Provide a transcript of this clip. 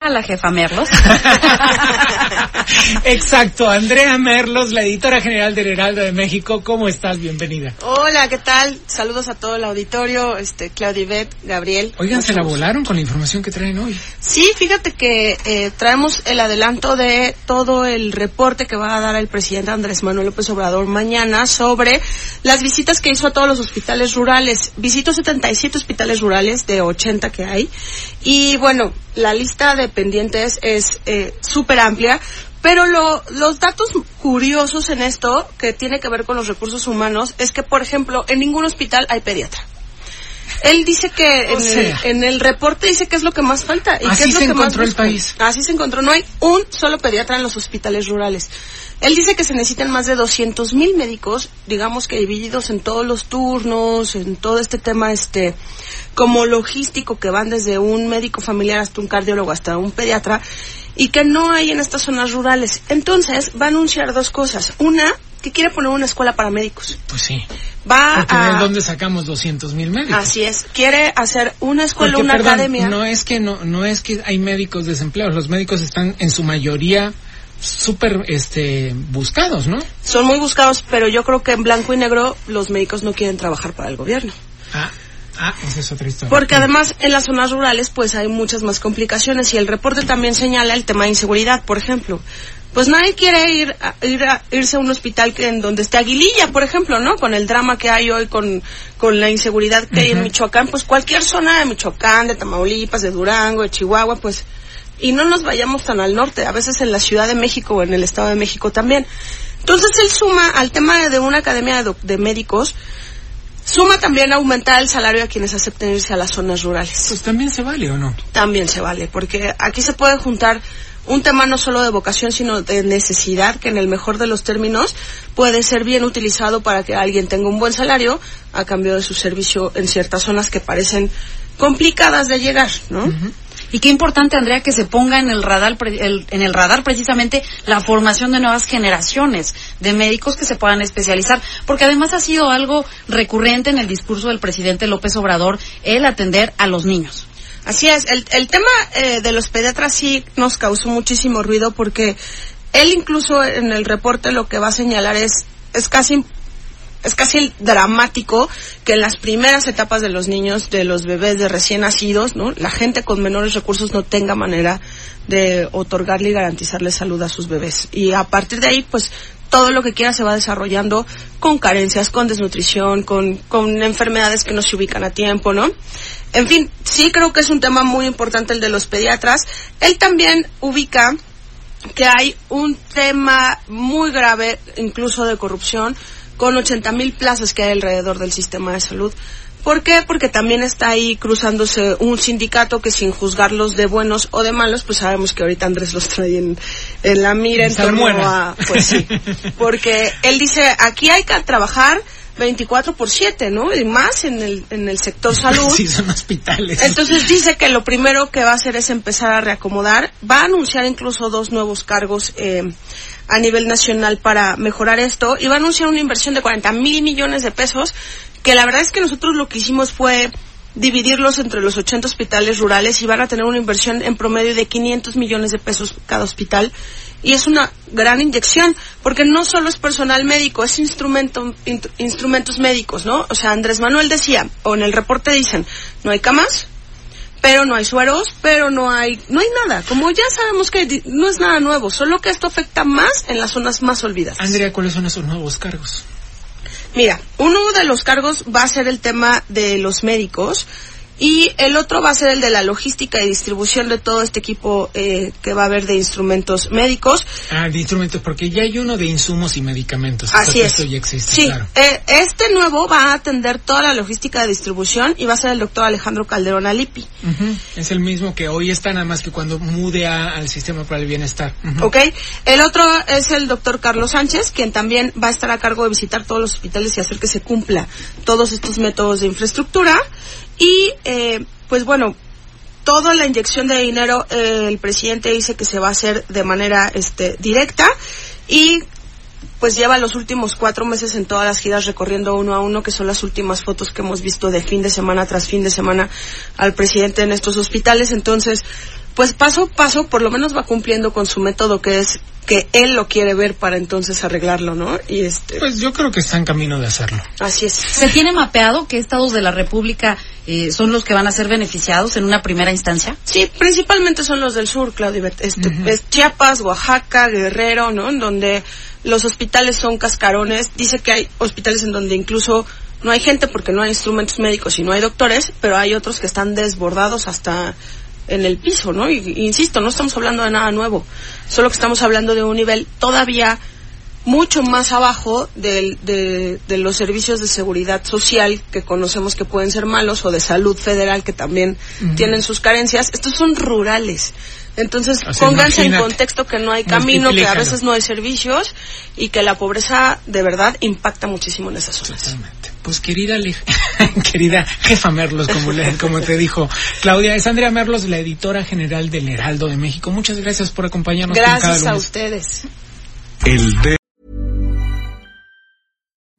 A la jefa Merlos. Exacto, Andrea Merlos, la editora general del Heraldo de México. ¿Cómo estás? Bienvenida. Hola, ¿qué tal? Saludos a todo el auditorio, este, Claudia Ivette, Gabriel. Oigan, se la volaron con la información que traen hoy. Sí, fíjate que eh, traemos el adelanto de todo el reporte que va a dar el presidente Andrés Manuel López Obrador mañana sobre las visitas que hizo a todos los hospitales rurales. Visitó 77 hospitales rurales de 80 que hay. Y bueno, la lista de pendientes es eh, súper amplia. Pero lo, los datos curiosos en esto, que tiene que ver con los recursos humanos, es que, por ejemplo, en ningún hospital hay pediatra. Él dice que en, sea. el, en el reporte dice que es lo que más falta. ¿Y Así qué es lo se que más encontró el buscan? país. Así se encontró. No hay un solo pediatra en los hospitales rurales. Él dice que se necesitan más de 200 mil médicos, digamos que divididos en todos los turnos, en todo este tema este como logístico que van desde un médico familiar hasta un cardiólogo hasta un pediatra y que no hay en estas zonas rurales. Entonces va a anunciar dos cosas. Una, que quiere poner una escuela para médicos. Pues sí. Va Porque a... de dónde sacamos 200 mil médicos. Así es. Quiere hacer una escuela, Porque, una perdón, academia. No es que no, no es que hay médicos desempleados. Los médicos están en su mayoría súper este buscados, ¿no? Son muy buscados, pero yo creo que en blanco y negro los médicos no quieren trabajar para el gobierno. Ah, ah, esa es otra historia. Porque además en las zonas rurales pues hay muchas más complicaciones y el reporte también señala el tema de inseguridad, por ejemplo. Pues nadie quiere ir a, ir a- irse a un hospital que, en donde esté Aguililla, por ejemplo, ¿no? Con el drama que hay hoy con, con la inseguridad que hay en Michoacán, pues cualquier zona de Michoacán, de Tamaulipas, de Durango, de Chihuahua, pues y no nos vayamos tan al norte, a veces en la Ciudad de México o en el Estado de México también. Entonces él suma al tema de una academia de, de médicos, suma también aumentar el salario a quienes acepten irse a las zonas rurales. Pues también se vale, ¿o no? También se vale, porque aquí se puede juntar un tema no solo de vocación, sino de necesidad, que en el mejor de los términos puede ser bien utilizado para que alguien tenga un buen salario a cambio de su servicio en ciertas zonas que parecen complicadas de llegar, ¿no? Y qué importante, Andrea, que se ponga en el radar, el- en el radar precisamente la formación de nuevas generaciones de médicos que se puedan especializar, porque además ha sido algo recurrente en el discurso del presidente López Obrador el atender a los niños. Así es, el, el tema eh, de los pediatras sí nos causó muchísimo ruido porque él incluso en el reporte lo que va a señalar es, es casi es casi dramático que en las primeras etapas de los niños, de los bebés de recién nacidos, ¿no? La gente con menores recursos no tenga manera de otorgarle y garantizarle salud a sus bebés. Y a partir de ahí, pues, todo lo que quiera se va desarrollando con carencias, con desnutrición, con, con enfermedades que no se ubican a tiempo, ¿no? En fin, sí creo que es un tema muy importante el de los pediatras. Él también ubica que hay un tema muy grave, incluso de corrupción, con 80 mil plazas que hay alrededor del sistema de salud. ¿Por qué? Porque también está ahí cruzándose un sindicato que sin juzgarlos de buenos o de malos, pues sabemos que ahorita Andrés los trae en, en la mira en torno a... Pues sí, porque él dice, aquí hay que trabajar 24 por 7, ¿no? Y más en el, en el sector salud. Sí, son hospitales. Entonces dice que lo primero que va a hacer es empezar a reacomodar. Va a anunciar incluso dos nuevos cargos eh, a nivel nacional para mejorar esto y va a anunciar una inversión de 40 mil millones de pesos que la verdad es que nosotros lo que hicimos fue dividirlos entre los 80 hospitales rurales y van a tener una inversión en promedio de 500 millones de pesos cada hospital y es una gran inyección porque no solo es personal médico, es instrumento, in- instrumentos médicos, ¿no? O sea, Andrés Manuel decía, o en el reporte dicen, no hay camas, pero no hay sueros, pero no hay, no hay nada. Como ya sabemos que no es nada nuevo, solo que esto afecta más en las zonas más olvidadas. Andrea, ¿cuáles son esos nuevos cargos? Mira, uno de los cargos va a ser el tema de los médicos Y el otro va a ser el de la logística y distribución de todo este equipo eh, que va a haber de instrumentos médicos. Ah, de instrumentos, porque ya hay uno de insumos y medicamentos. Así es. Esto ya existe, sí, claro. eh, este nuevo va a atender toda la logística de distribución y va a ser el doctor Alejandro Calderón Alipi. Ujú, Es el mismo que hoy está, nada más que cuando mude a- al sistema para el bienestar. Ujú. ¿Ok? El otro es el doctor Carlos Sánchez, quien también va a estar a cargo de visitar todos los hospitales y hacer que se cumpla todos estos métodos de infraestructura. Y, eh, pues bueno, toda la inyección de dinero, eh, el presidente dice que se va a hacer de manera este, directa y pues lleva los últimos cuatro meses en todas las giras recorriendo uno a uno, que son las últimas fotos que hemos visto de fin de semana tras fin de semana al presidente en estos hospitales. Entonces, pues paso a paso, por lo menos va cumpliendo con su método, que es que él lo quiere ver para entonces arreglarlo, ¿no? Y este, Pues yo creo que está en camino de hacerlo. así es. ¿Se tiene mapeado qué estados de la República eh, son los que van a ser beneficiados en una primera instancia? Sí, principalmente son los del sur, Claudio. Este, es Chiapas, Oaxaca, Guerrero, ¿no? En donde los hospitales son cascarones. Dice que hay hospitales en donde incluso no hay gente porque no hay instrumentos médicos y no hay doctores, pero hay otros que están desbordados hasta en el piso, ¿no? Y, insisto, no estamos hablando de nada nuevo, solo que estamos hablando de un nivel todavía mucho más abajo del- de, de los servicios de seguridad social que conocemos que pueden ser malos o de salud federal que también tienen sus carencias. Estos son rurales. Entonces, O sea, pónganse en contexto que no hay camino, que a veces no hay servicios y que la pobreza de verdad impacta muchísimo en esas zonas. Totalmente. Pues querida, Le- querida jefa Merlos, como, le- como te dijo Claudia, es Andrea Merlos, la editora general del Heraldo de México. Muchas gracias por acompañarnos. como cada Gracias a ustedes. El de